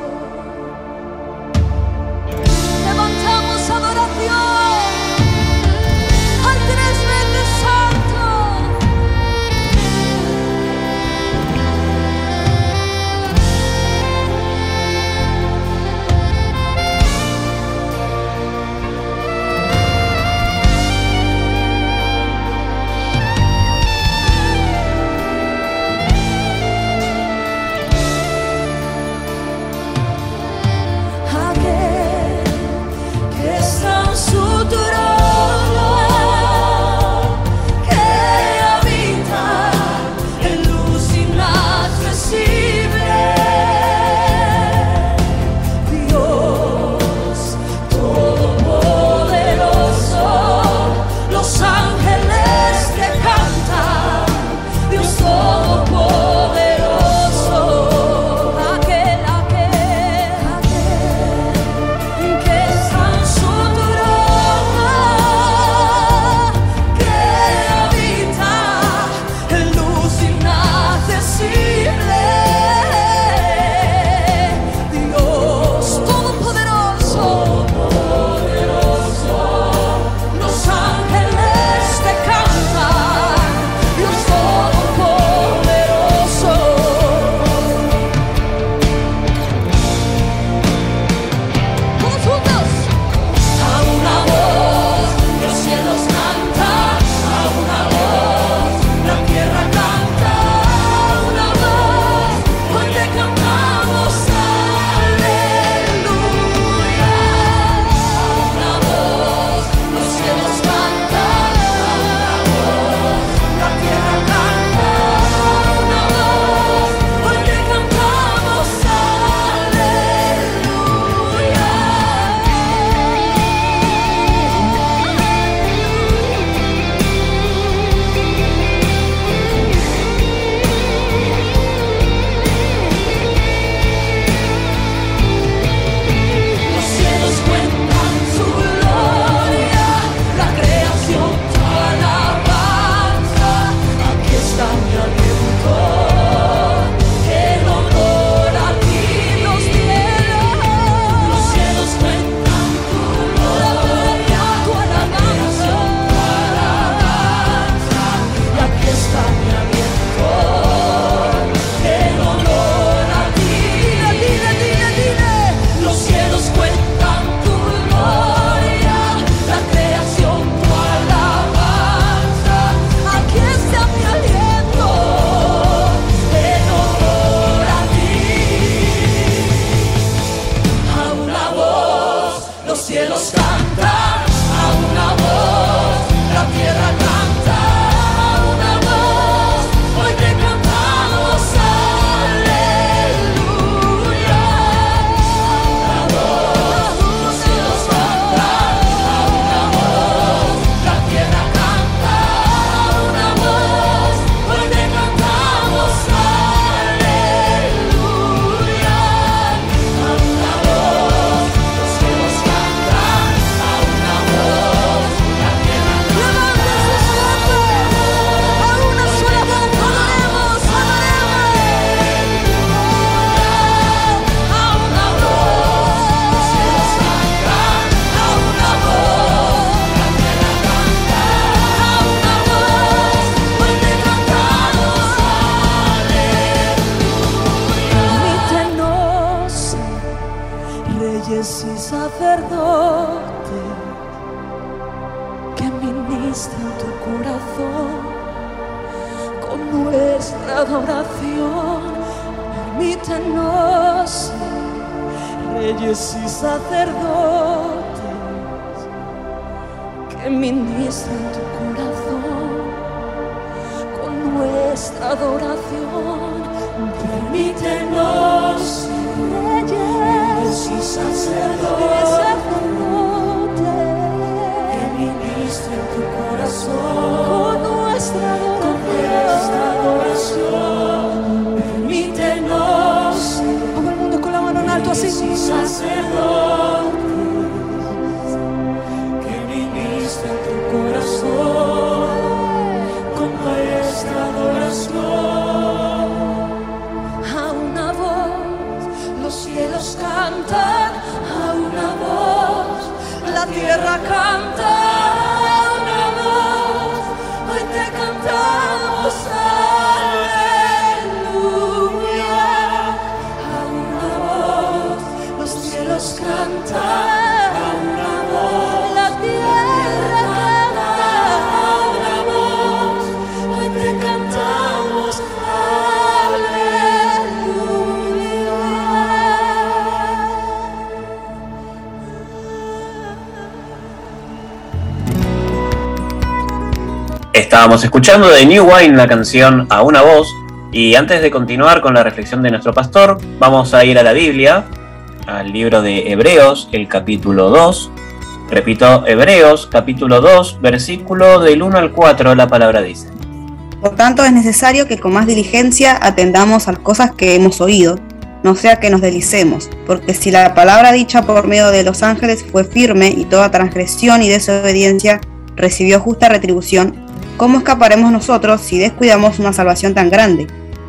[SPEAKER 6] Adoración. Permítenos reyes y sacerdotes que ministren tu corazón con nuestra adoración. Permítenos todo el mundo con la mano en alto así. sacerdotes
[SPEAKER 5] Estábamos escuchando de New Wine la canción A una voz y antes de continuar con la reflexión de nuestro pastor, vamos a ir a la Biblia, al libro de Hebreos, el capítulo 2. Repito, Hebreos, capítulo 2, versículo del 1 al 4, la palabra dice.
[SPEAKER 3] Por tanto, es necesario que con más diligencia atendamos a las cosas que hemos oído, no sea que nos delicemos, porque si la palabra dicha por medio de los ángeles fue firme y toda transgresión y desobediencia recibió justa retribución, ¿cómo escaparemos nosotros si descuidamos una salvación tan grande,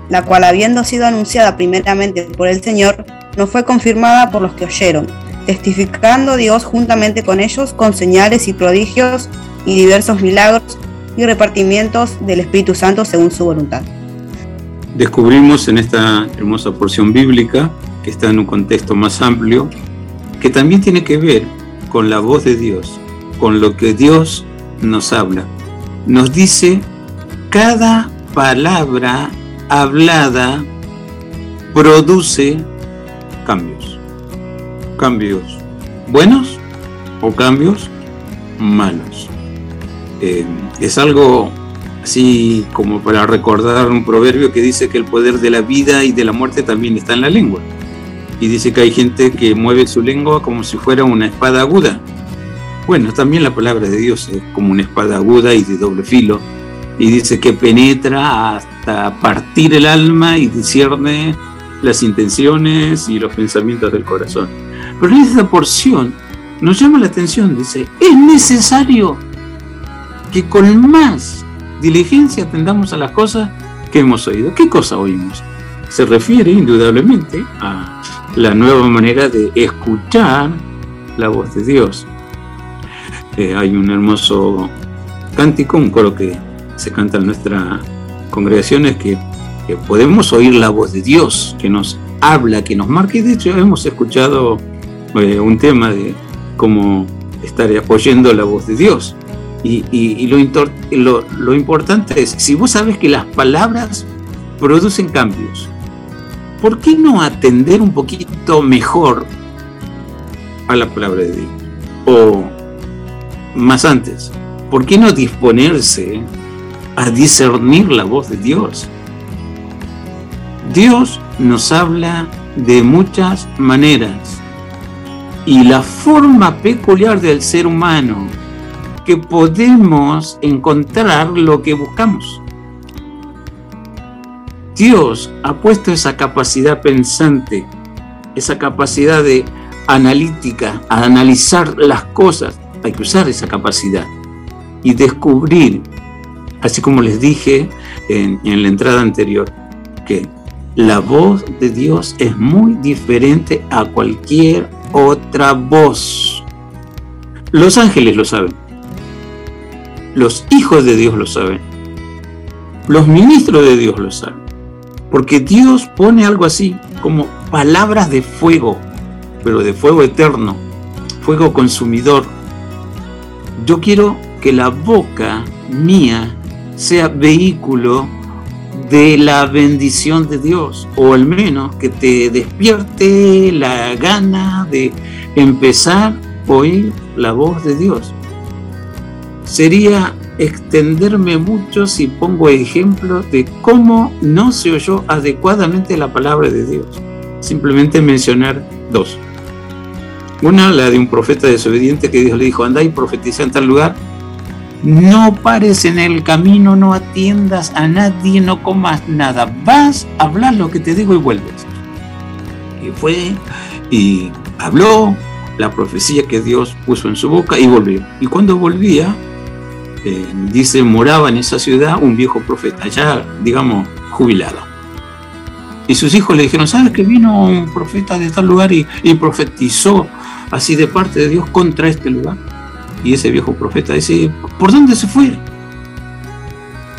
[SPEAKER 3] la cual habiendo sido anunciada primeramente por el Señor, no fue confirmada por los que oyeron, testificando Dios juntamente con ellos con señales y prodigios y diversos milagros y repartimientos del Espíritu Santo según su voluntad?
[SPEAKER 4] Descubrimos en esta hermosa porción bíblica, que está en un contexto más amplio, que también tiene que ver con la voz de Dios, con lo que Dios nos habla. Nos dice cada palabra hablada produce cambios. Cambios buenos o cambios malos. Eh, es algo así como para recordar un proverbio que dice que el poder de la vida y de la muerte también está en la lengua. Y dice que hay gente que mueve su lengua como si fuera una espada aguda. Bueno, también la palabra de Dios es como una espada aguda y de doble filo. Y dice que penetra hasta partir el alma y discierne las intenciones y los pensamientos del corazón. Pero en esta porción nos llama la atención, dice, es necesario que con más diligencia atendamos a las cosas que hemos oído. ¿Qué cosa oímos? Se refiere indudablemente a la nueva manera de escuchar la voz de Dios. Eh, hay un hermoso cántico, un coro que se canta en nuestra congregación, es que, que podemos oír la voz de Dios, que nos habla, que nos marca, y de hecho hemos escuchado eh, un tema de cómo estar oyendo la voz de Dios. Y, lo- lo importante es, si vos sabes que las palabras producen cambios, ¿por qué no atender un poquito mejor a la palabra de Dios? O más antes, ¿por qué no disponerse a discernir la voz de Dios? Dios nos habla de muchas maneras y la forma peculiar del ser humano que podemos encontrar lo que buscamos. Dios ha puesto esa capacidad pensante, esa capacidad de analítica, a analizar las cosas. Hay que usar esa capacidad y descubrir, así como les dije en, la entrada anterior, que la voz de Dios es muy diferente a cualquier otra voz. Los ángeles lo saben. Los hijos de Dios lo saben. Los ministros de Dios lo saben. Porque Dios pone algo así como palabras de fuego pero de fuego eterno, fuego consumidor. Yo quiero que la boca mía sea vehículo de la bendición de Dios, o al menos que te despierte la gana de empezar a oír la voz de Dios. Sería extenderme mucho si pongo ejemplos de cómo no se oyó adecuadamente la palabra de Dios. Simplemente mencionar dos. Una, la de un profeta desobediente que Dios le dijo, anda y profetiza en tal lugar. No pares en el camino, no atiendas a nadie, no comas nada. Vas a hablar lo que te digo y vuelves. Y fue y habló la profecía que Dios puso en su boca y volvió. Y cuando volvía, eh, dice, moraba en esa ciudad un viejo profeta, ya digamos jubilado. Y sus hijos le dijeron, ¿sabes que vino un profeta de tal lugar y profetizó así de parte de Dios contra este lugar? Y ese viejo profeta dice, ¿por dónde se fue?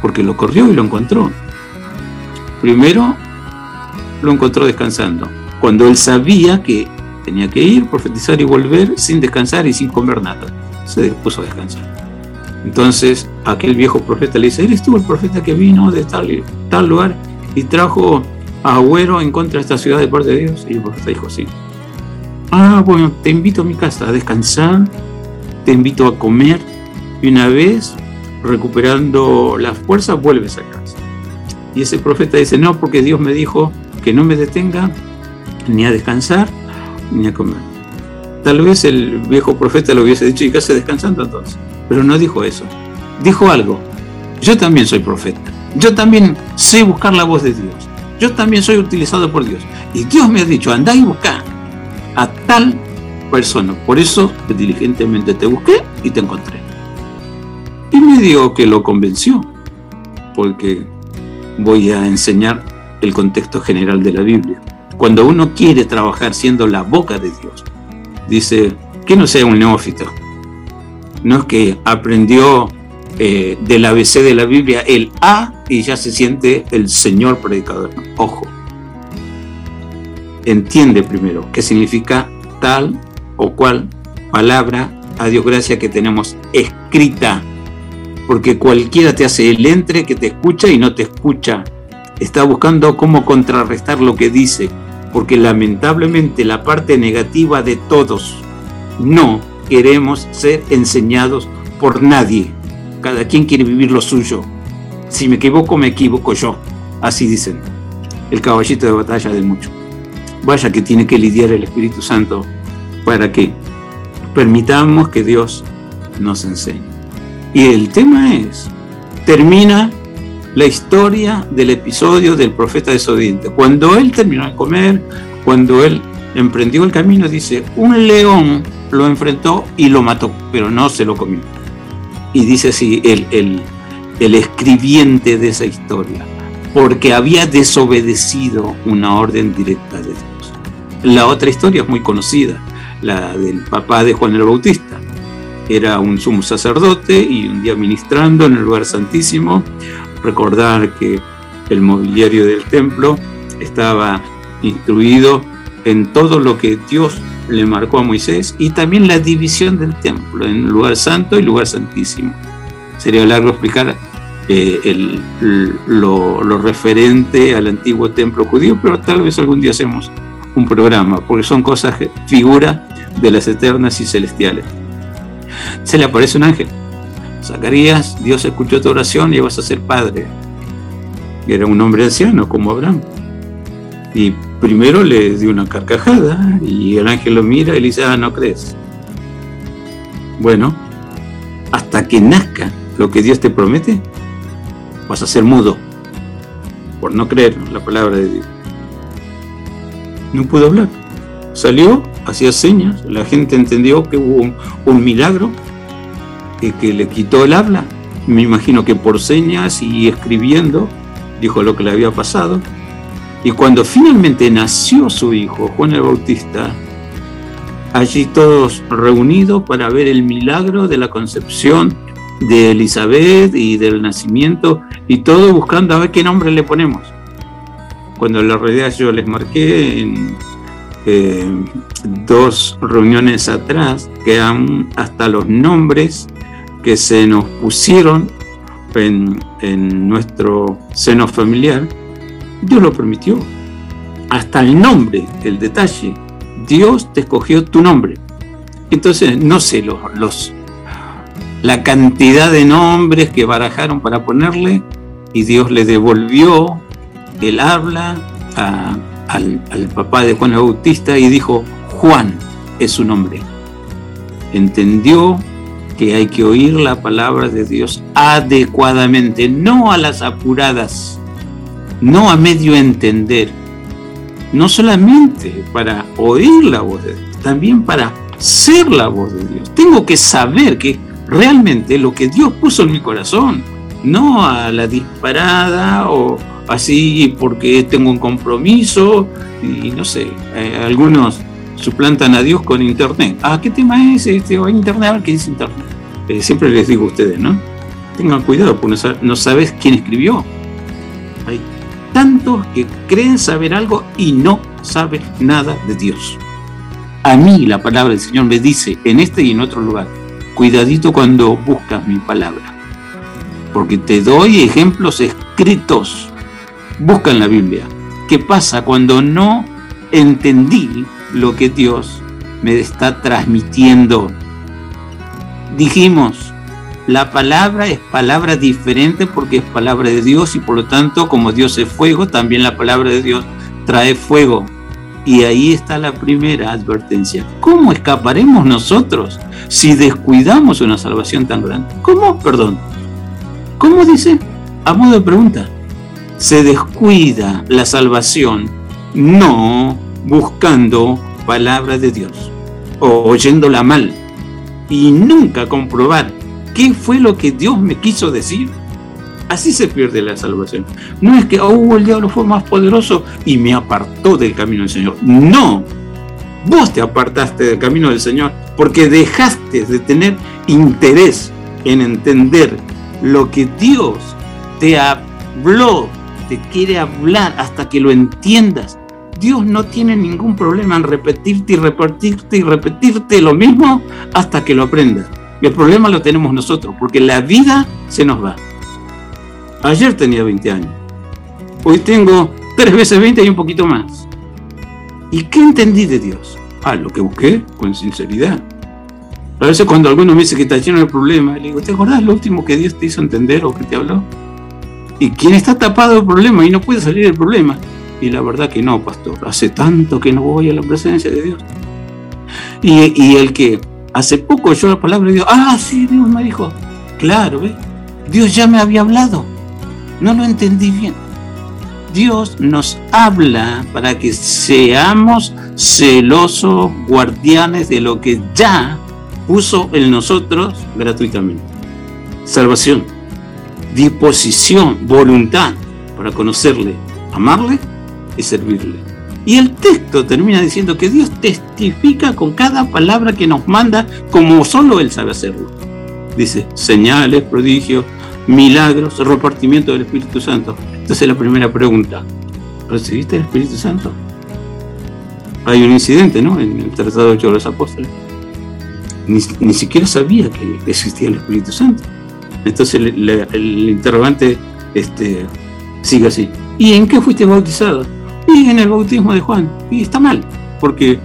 [SPEAKER 4] Porque lo corrió y lo encontró. Primero lo encontró descansando, cuando él sabía que tenía que ir, profetizar y volver sin descansar y sin comer nada. Se puso a descansar. Entonces aquel viejo profeta le dice, ¿eres tú el profeta que vino de tal, lugar y trajo a Agüero en contra de esta ciudad de parte de Dios? Y el profeta dijo, sí. Ah, bueno, te invito a mi casa a descansar, te invito a comer y una vez recuperando las fuerzas vuelves a casa. Y ese profeta dice, no, porque Dios me dijo que no me detenga ni a descansar ni a comer. Tal vez el viejo profeta lo hubiese dicho y casa descansando entonces pero no dijo eso. Dijo algo. Yo también soy profeta. Yo también sé buscar la voz de Dios. Yo también soy utilizado por Dios. Y Dios me ha dicho, andá y busca a tal persona. Por eso diligentemente te busqué y te encontré. Y me dijo que lo convenció, porque voy a enseñar el contexto general de la Biblia. Cuando uno quiere trabajar siendo la boca de Dios, dice que no sea un neófito, no es que aprendió eh, del ABC de la Biblia el A y ya se siente el señor predicador. Ojo, entiende primero qué significa tal o cual palabra a Dios gracia que tenemos escrita, porque cualquiera te hace el entre que te escucha y no te escucha. Está buscando cómo contrarrestar lo que dice, porque lamentablemente la parte negativa de todos no queremos ser enseñados por nadie. Cada quien quiere vivir lo suyo. Si me equivoco, me equivoco yo. Así dicen. El caballito de batalla de mucho. Vaya que tiene que lidiar el Espíritu Santo para que permitamos que Dios nos enseñe. Y el tema es, termina la historia del episodio del profeta desobediente. Cuando él terminó de comer, cuando él emprendió el camino, dice, un león lo enfrentó y lo mató, pero no se lo comió. Y dice así el, el, el escribiente de esa historia, porque había desobedecido una orden directa de Dios. La otra historia es muy conocida, la del papá de Juan el Bautista. Era un sumo sacerdote y un día ministrando en el lugar santísimo, recordar que el mobiliario del templo estaba instruido en todo lo que Dios le marcó a Moisés y también la división del templo en lugar santo y lugar santísimo. Sería largo explicar eh, lo, lo, referente al antiguo templo judío, pero tal vez algún día hacemos un programa, porque son cosas, figura de las eternas y celestiales. Se le aparece un ángel. Zacarías, Dios escuchó tu oración y vas a ser padre. Era un hombre anciano como Abraham. Y primero le dio una carcajada y el ángel lo mira y le dice, ah, no crees. Bueno, hasta que nazca lo que Dios te promete, vas a ser mudo por no creer la palabra de Dios. No pudo hablar. Salió, hacía señas, la gente entendió que hubo un, milagro y que le quitó el habla. Me imagino que por señas y escribiendo dijo lo que le había pasado y cuando finalmente nació su hijo, Juan el Bautista, allí todos reunidos para ver el milagro de la concepción de Elizabeth y del nacimiento, y todos buscando a ver qué nombre le ponemos. Cuando la realidad yo les marqué en, eh, dos reuniones atrás que han hasta los nombres que se nos pusieron en, en nuestro seno familiar, Dios lo permitió. Hasta el nombre, el detalle. Dios te escogió tu nombre. Entonces, no sé, los, los, la cantidad de nombres que barajaron para ponerle y Dios le devolvió el habla al, al papá de Juan el Bautista y dijo, Juan es su nombre. Entendió que hay que oír la palabra de Dios adecuadamente, no a las apuradas, no a medio entender, no solamente para oír la voz de Dios, también para ser la voz de Dios. Tengo que saber que realmente lo que Dios puso en mi corazón, no a la disparada o así porque tengo un compromiso y no sé, eh, algunos suplantan a Dios con internet. Ah, ¿qué tema es este? Internet, a ver qué dice internet. Eh, siempre les digo a ustedes, ¿no? Tengan cuidado, porque no sabes quién escribió. Hay tantos que creen saber algo y no saben nada de Dios. A mí la palabra del Señor me dice en este y en otro lugar, cuidadito cuando buscas mi palabra, porque te doy ejemplos escritos. Busca en la Biblia. ¿Qué pasa cuando no entendí lo que Dios me está transmitiendo? Dijimos, la palabra es palabra diferente porque es palabra de Dios y por lo tanto, como Dios es fuego, también la palabra de Dios trae fuego. Y ahí está la primera advertencia. ¿Cómo escaparemos nosotros si descuidamos una salvación tan grande? ¿Cómo? Perdón. ¿Cómo dice? A modo de pregunta. Se descuida la salvación no buscando palabra de Dios o oyéndola mal y nunca comprobar qué fue lo que Dios me quiso decir. Así se pierde la salvación. No es que, oh, el diablo fue más poderoso y me apartó del camino del Señor. No, vos te apartaste del camino del Señor porque dejaste de tener interés en entender lo que Dios te habló, te quiere hablar hasta que lo entiendas. Dios no tiene ningún problema en repetirte y repetirte y repetirte lo mismo hasta que lo aprendas. El problema lo tenemos nosotros, porque la vida se nos va. Ayer tenía 20 años. Hoy tengo tres veces 20 y un poquito más. ¿Y qué entendí de Dios? Ah, lo que busqué con sinceridad. A veces cuando alguno me dice que está lleno de problemas, le digo, ¿te acordás lo último que Dios te hizo entender o que te habló? Y quien está tapado del problema y no puede salir del problema. Y la verdad que no, pastor. Hace tanto que no voy a la presencia de Dios. Y, y el que hace poco oyó la palabra de Dios, ah, sí, Dios me dijo. Claro, ¿ves? Dios ya me había hablado. No lo entendí bien. Dios nos habla para que seamos celosos guardianes de lo que ya puso en nosotros gratuitamente. Salvación, disposición, voluntad para conocerle, amarle y servirle. Y el texto termina diciendo que Dios testifica con cada palabra que nos manda como solo Él sabe hacerlo. Dice, señales, prodigios, milagros, repartimiento del Espíritu Santo. Entonces la primera pregunta, ¿recibiste el Espíritu Santo? Hay un incidente, ¿no? En el Tratado de los Apóstoles. Ni, ni siquiera sabía que existía el Espíritu Santo. Entonces el interrogante este, sigue así. ¿Y en qué fuiste bautizado? Y en el bautismo de Juan. Y está mal, porque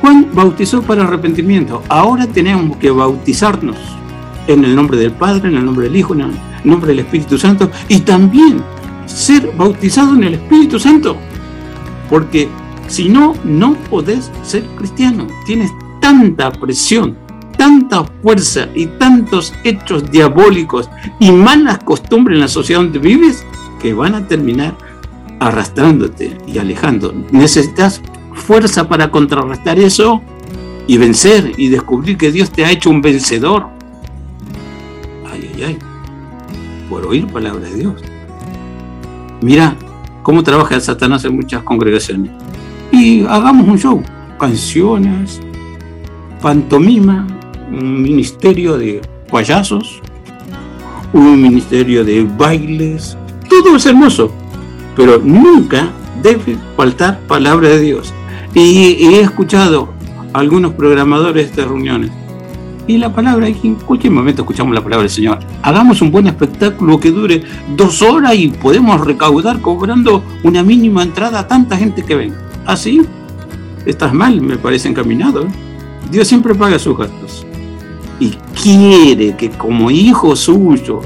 [SPEAKER 4] Juan bautizó para arrepentimiento. Ahora tenemos que bautizarnos en el nombre del Padre, en el nombre del Hijo, en el nombre del Espíritu Santo y también ser bautizado en el Espíritu Santo. Porque si no, no podés ser cristiano. Tienes tanta presión, tanta fuerza y tantos hechos diabólicos y malas costumbres en la sociedad donde vives que van a terminar arrastrándote y alejando. Necesitas fuerza para contrarrestar eso y vencer y descubrir que Dios te ha hecho un vencedor. Ay, ay, ay. Por oír palabra de Dios. Mira cómo trabaja Satanás en muchas congregaciones. Y hagamos un show. Canciones, pantomima, un ministerio de payasos, un ministerio de bailes. Todo es hermoso, pero nunca debe faltar palabra de Dios. Y, he escuchado a algunos programadores de reuniones. Y la palabra, en cualquier momento escuchamos la palabra del Señor. Hagamos un buen espectáculo que dure dos horas y podemos recaudar cobrando una mínima entrada a tanta gente que venga. ¿Así? Estás mal, me parece encaminado. ¿eh? Dios siempre paga sus gastos. Y quiere que como hijo suyo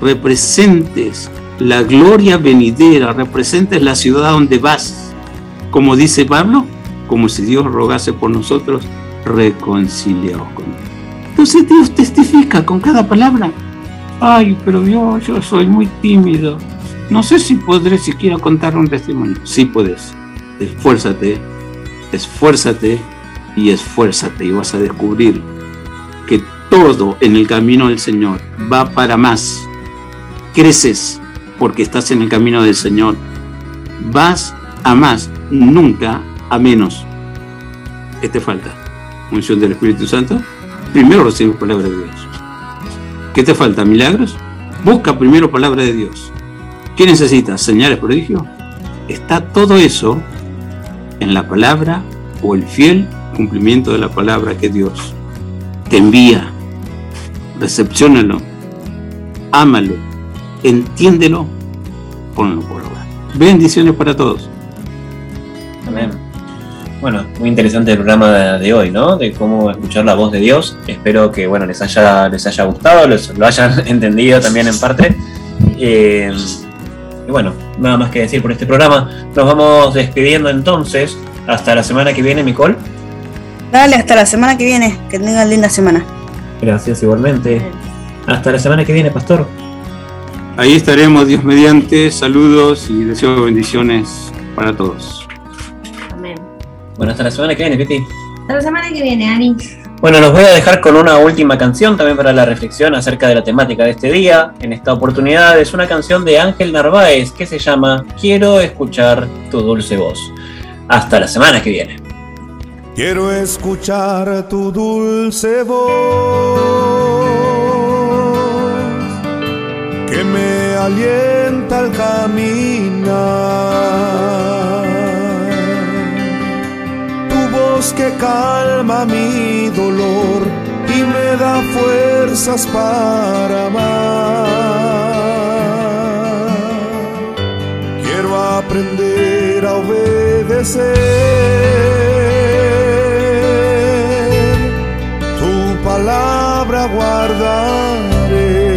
[SPEAKER 4] representes la gloria venidera, representes la ciudad donde vas. Como dice Pablo, como si Dios rogase por nosotros, reconciliados con Él. Entonces Dios testifica con cada palabra. Ay, pero Dios, yo soy muy tímido. No sé si podré siquiera contar un testimonio. Sí puedes. Esfuérzate, esfuérzate y esfuérzate y vas a descubrir todo en el camino del Señor va para más. Creces porque estás en el camino del Señor. Vas a más, nunca a menos. ¿Qué te falta? ¿Unción del Espíritu Santo? Primero recibes palabra de Dios. ¿Qué te falta? ¿Milagros? Busca primero palabra de Dios. ¿Qué necesitas? ¿Señales, prodigio? Está todo eso en la palabra o el fiel cumplimiento de la palabra que Dios te envía. Recepciónalo, ámalo, entiéndelo, ponlo por obra. Bendiciones para todos.
[SPEAKER 5] Amén. Bueno, muy interesante el programa de, de hoy, ¿no? De cómo escuchar la voz de Dios. Espero que, bueno, les haya, les haya gustado, les, lo hayan [LAUGHS] entendido también en parte. Eh, y bueno, nada más que decir por este programa. Nos vamos despidiendo entonces. Hasta la semana que viene, Nicole.
[SPEAKER 3] Dale, hasta la semana que viene. Que tengan linda semana.
[SPEAKER 5] Gracias igualmente. Hasta la semana que viene, Pastor.
[SPEAKER 4] Ahí estaremos, Dios mediante. Saludos y deseo bendiciones para todos.
[SPEAKER 2] Amén.
[SPEAKER 5] Bueno, hasta la semana que viene, Pipi.
[SPEAKER 2] Hasta la semana que viene, Ani.
[SPEAKER 5] Bueno, los voy a dejar con una última canción también para la reflexión acerca de la temática de este día. En esta oportunidad es una canción de Ángel Narváez que se llama Quiero escuchar tu dulce voz. Hasta la semana que viene.
[SPEAKER 7] Quiero escuchar tu dulce voz que me alienta al caminar. Tu voz que calma mi dolor y me da fuerzas para amar. Quiero aprender a obedecer. Palabra guardaré.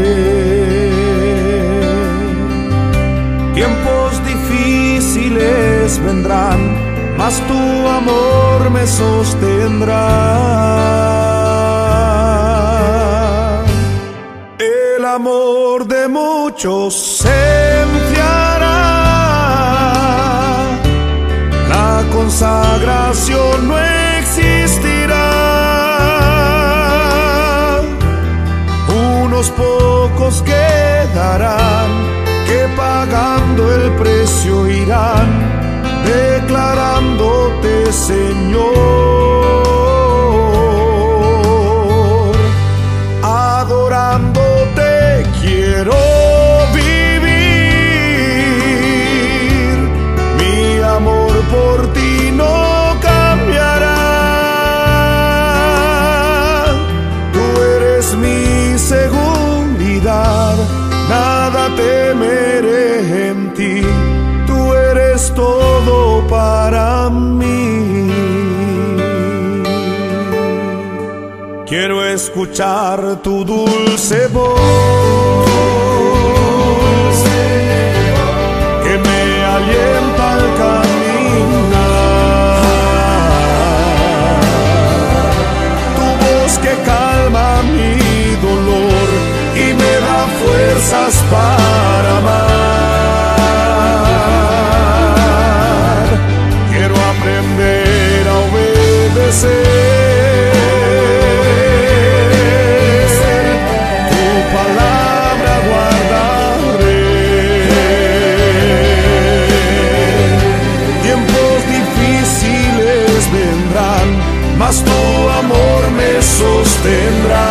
[SPEAKER 7] Tiempos difíciles vendrán, mas tu amor me sostendrá. El amor de muchos se enfriará. La consagración no. Unos pocos quedarán que pagando el precio irán declarándote Señor. Escuchar tu dulce voz tendrás.